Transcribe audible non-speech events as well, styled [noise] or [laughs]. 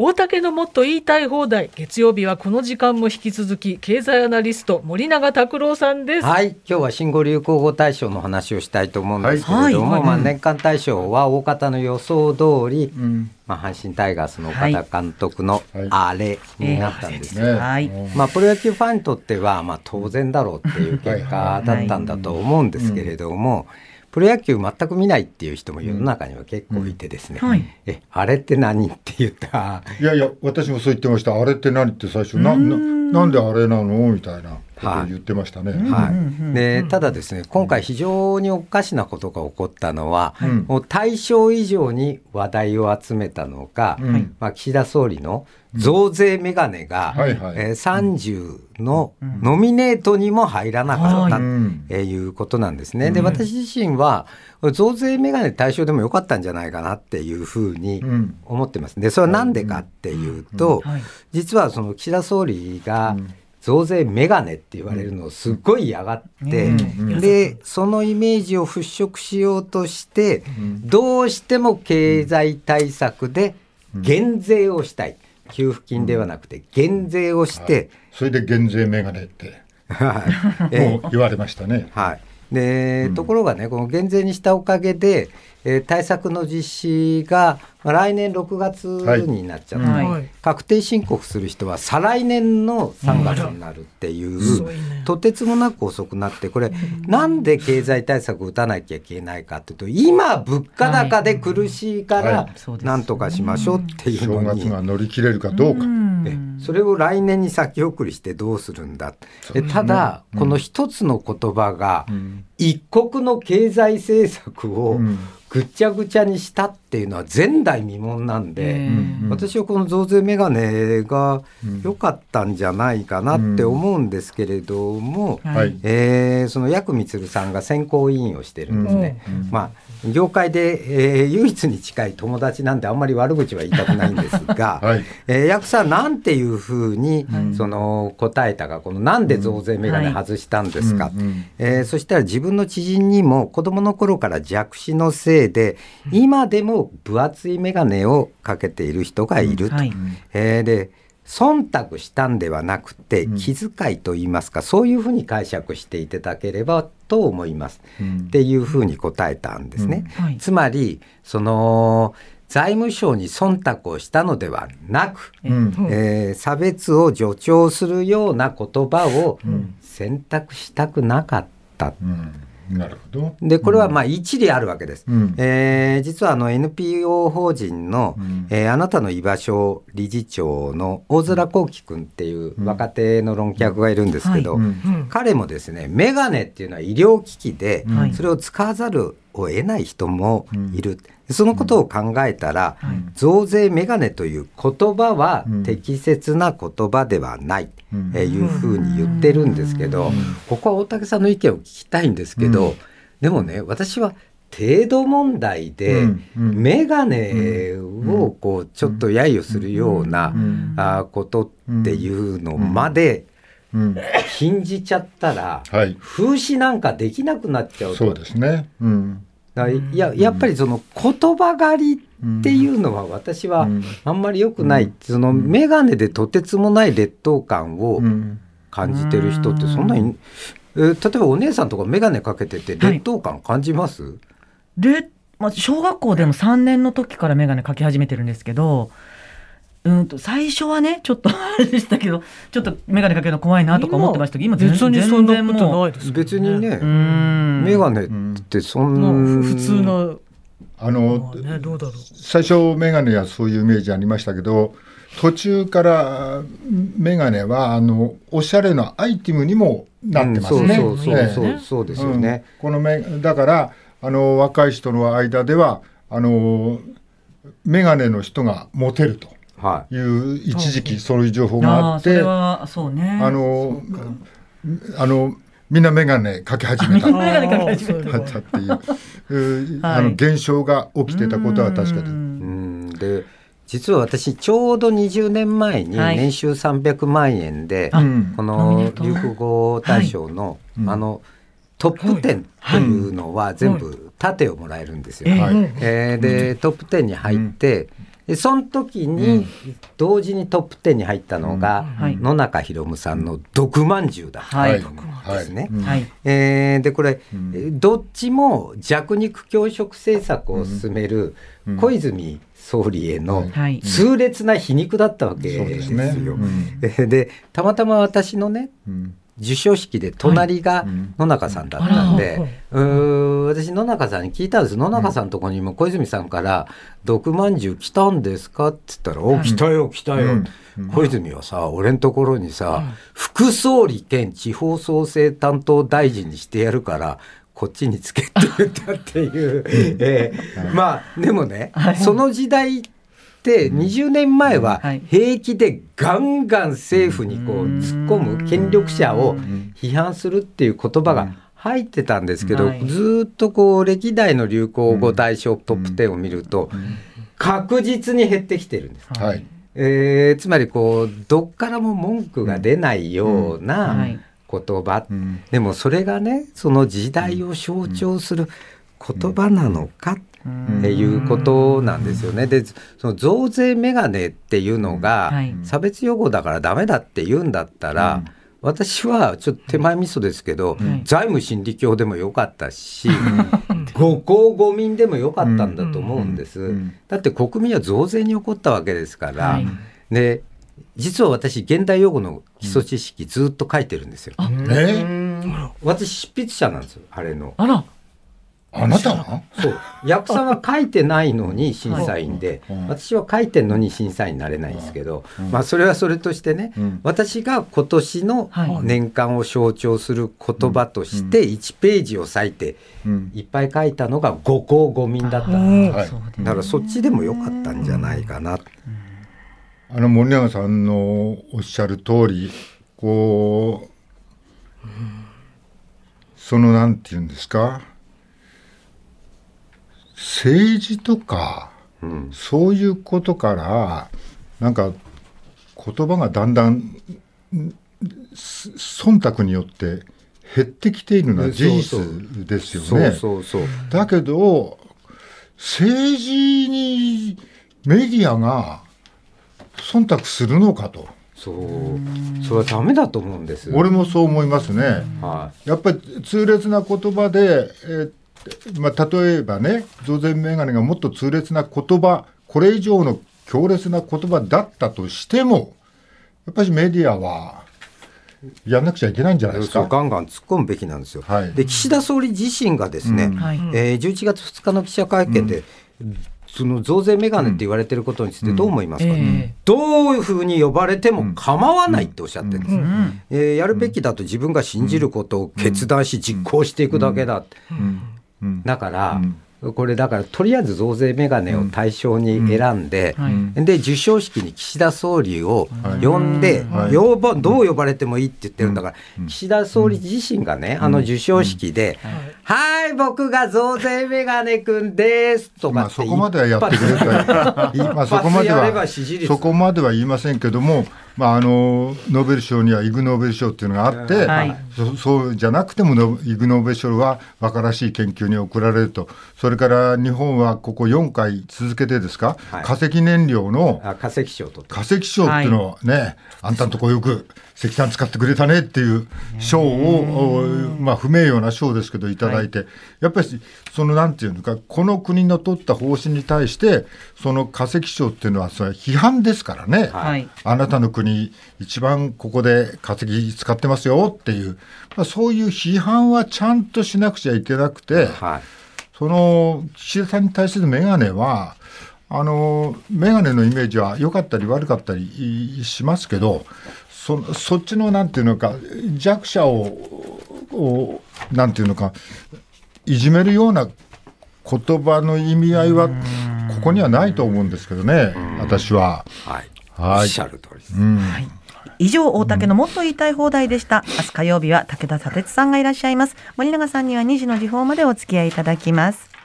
大竹のもっと言いたい放題。月曜日はこの時間も引き続き経済アナリスト森永卓郎さんです。はい。今日は新語・流行語大賞の話をしたいと思うんですけれども、はい。はい、まあ、年間大賞は大方の予想通り、うん、まあ、阪神タイガースの岡田監督のあれになったんです、はい、まあ、プロ野球ファンにとっては、まあ、当然だろうっていう結果だったんだと思うんですけれども、プロ野球全く見ないっていう人も世の中には結構いてですね、うん。はい、えあれって何って言ったいやいや私もそう言ってました。あれって何って最初なななんであれなのみたいなことを言ってましたね。はい、でただですね今回非常におかしなことが起こったのは、うん、もう対象以上に話題を集めたのが、うん、まあ、岸田総理の増税メガネが、うん、えー、30のノミネートにも入らなかったと、えいうことなんですね。で私自身は増税メガネ対象でもよかったんじゃないかなっていうふうに思ってます。でそれは何でかっていうと、実はその岸田総理が、増税メガネって言われるのをすっごい嫌がって、でそのイメージを払拭しようとして、どうしても経済対策で減税をしたい。給付金ではなくて減税をして、はい、それで減税メガネって [laughs] もう言われましたね。はいで、ところがねこの減税にしたおかげで、えー、対策の実施が来年6月になっちゃって、はい、確定申告する人は再来年の3月になるっていう、うん、とてつもなく遅くなってこれ、なんで経済対策打たなきゃいけないかっていうと今物価高で苦しいからなんとかしましょうっていうのに、正月が乗り切れるかどうか。それを来年に先送りしてどうするんだ、ね、ただ、この一つの言葉が、一国の経済政策をぐちゃぐちゃにしたっていうのは前代未聞なんで、私はこの増税メガネが良かったんじゃないかなって思うんですけれども、うん。えー、その薬光さんが選考委員をしてるんですね。まあ業界で、えー、唯一に近い友達なんであんまり悪口は言いたくないんですが、[laughs] はい。えー、役さんなんていうふうに、その答えたかこのなんで増税メガネ外したんですか、うんはい、えー、そしたら自分の知人にも子供の頃から弱視のせいで今でも分厚いメガネをかけている人がいると。はい、えー、で忖度したんではなくて気遣いと言いますか、うん、そういうふうに解釈していただければと思います、うん、っていうふうに答えたんですね。うん。はい、つまりその財務省に忖度をしたのではなく、うん、えー、差別を助長するような言葉を選択したくなかった。うんなるほど。でこれはまあ一理あるわけです。うん、えー、実はあの NPO 法人の、うん、えー、あなたの居場所理事長の大空幸輝君っていう若手の論客がいるんですけど、彼もですねメガネっていうのは医療機器で、それを使わざるを得ない人もいる。そのことを考えたら、増税メガネという言葉は適切な言葉ではない、えいうふうに言ってるんですけど、ここは大竹さんの意見を聞きたいんですけど、でもね私は程度問題で、眼鏡をこうちょっと揶揄するような、あことっていうのまで、禁じちゃったら、風刺なんかできなくなっちゃうと。そうですね、うんいややっぱりその言葉狩りっていうのは私はあんまり良くない、その眼鏡でとてつもない劣等感を感じてる人ってそんなに、えー、例えばお姉さんとか眼鏡かけてて劣等感感じます、はい、で、まあ、小学校でも3年の時から眼鏡かけ始めてるんですけどうんと最初はねちょっと [laughs] あれでしたけどちょっと眼鏡かけるの怖いなとか思ってましたけど今全然そんなことないです、ね、別にね眼鏡ってそんな普通のあの、ね、最初眼鏡はそういうイメージありましたけど途中から眼鏡はあのおしゃれなアイテムにもなってますね。そうそうそうそうですよね。この目だからあの若い人の間ではあの眼鏡の人がモテると。い。う、一時期そういう情報があって、あのあのみんな眼鏡かけ始めた。眼鏡かけ始めた。っていう、[laughs] あの現象が起きてたことは確かで。で実は私ちょうど20年前に年収300万円で、この流行語大賞の、あのトップ10というのは全部盾をもらえるんですよ。えー、でトップ10に入って、その時に同時にトップ10に入ったのが、野中宏さんの「毒まんじゅう」だったんですね。えでこれ、どっちも弱肉強食政策を進める小泉総理への痛烈な皮肉だったわけですよ。でたまたま私のね、授賞式で隣が野中さんだったんで、はい、私野中さんに聞いたんです。野中さんのとこにも小泉さんから「毒まんじゅう来たんですか?」って言ったら「お来たよ来たよ」小泉はさ俺のところにさ、副総理兼地方創生担当大臣にしてやるからこっちにつけって言ったっていう、[laughs] えー、まあでもね、その時代って20年前は平気でガンガン政府にこう突っ込む権力者を批判するっていう言葉が入ってたんですけど、ずっとこう歴代の流行語大賞トップ10を見ると確実に減ってきてるんです。はい。えー、つまりこうどっからも文句が出ないような言葉、でもそれがねその時代を象徴する言葉なのかっっていうことなんですよね。でその増税メガネっていうのが差別用語だからダメだって言うんだったら、私はちょっと手前味噌ですけど、財務心理教でもよかったし、五公五民でもよかったんだと思うんです。だって国民は増税に起こったわけですから、で実は私現代用語の基礎知識ずっと書いてるんですよ。え私執筆者なんですよあれの。あらあなたは？そう。役さんは書いてないのに審査員で、はい、私は書いてんのに審査員になれないんですけど、うん、まあそれはそれとしてね、うん、私が今年の年間を象徴する言葉として1ページを割いていっぱい書いたのが五公五民だった、うん、だからそっちでもよかったんじゃないかな。あの森永さんのおっしゃる通りこう、そのなんて言うんですか？政治とか、うん、そういうことからなんか言葉がだんだん忖度によって減ってきているのは事実ですよね。だけど政治にメディアが忖度するのかと。そう。それはダメだと思うんです俺もそう思いますね、はい、やっぱり痛烈な言葉で、えー、まあ、例えばね増税メガネがもっと痛烈な言葉これ以上の強烈な言葉だったとしてもやっぱりメディアはやんなくちゃいけないんじゃないですか？ガンガン突っ込むべきなんですよ。はい、で岸田総理自身がですね、うん、えー、11月2日の記者会見で、うん、その増税メガネって言われてることについてどう思いますか、うん。えー、どういうふうに呼ばれても構わないっておっしゃってるんです、うん、えー、やるべきだと自分が信じることを決断し実行していくだけだって。だから、これだからとりあえず増税メガネを対象に選んで、で授賞式に岸田総理を呼んで、呼ばどう呼ばれてもいいって言ってるんだから、岸田総理自身がね、あの授賞式で、はい。僕が増税メガネくんですとかそこまではやってくれた [laughs] まあそこまではそこまでは言いませんけどもまあ、あのノーベル賞にはイグ・ノーベル賞っていうのがあって、はい、そそうじゃなくてもイグ・ノーベル賞は馬鹿らしい研究に贈られると。それから日本はここ4回続けてですか、はい、化石燃料の化石賞と化石賞っていうのはね、はい、あんたんとこよく石炭使ってくれたねっていう賞を、まあ、不名誉な賞ですけどいただいて、やっぱりそのなんていうのかこの国の取った方針に対してその化石賞っていうのはそれ批判ですからね、あなたの国に一番ここで化石使ってますよっていう、まあ、そういう批判はちゃんとしなくちゃいけなくて、はい、その岸田さんに対する眼鏡はあの眼鏡のイメージは良かったり悪かったりしますけどそそっちのなんていうのか弱者ををなんていうのかいじめるような言葉の意味合いはここにはないと思うんですけどね私は。はいはい。おっしゃる通りです。はい。以上、大竹のもっと言いたい放題でした。明日火曜日は武田砂鉄さんがいらっしゃいます。森永さんには2時の時報までお付き合いいただきます。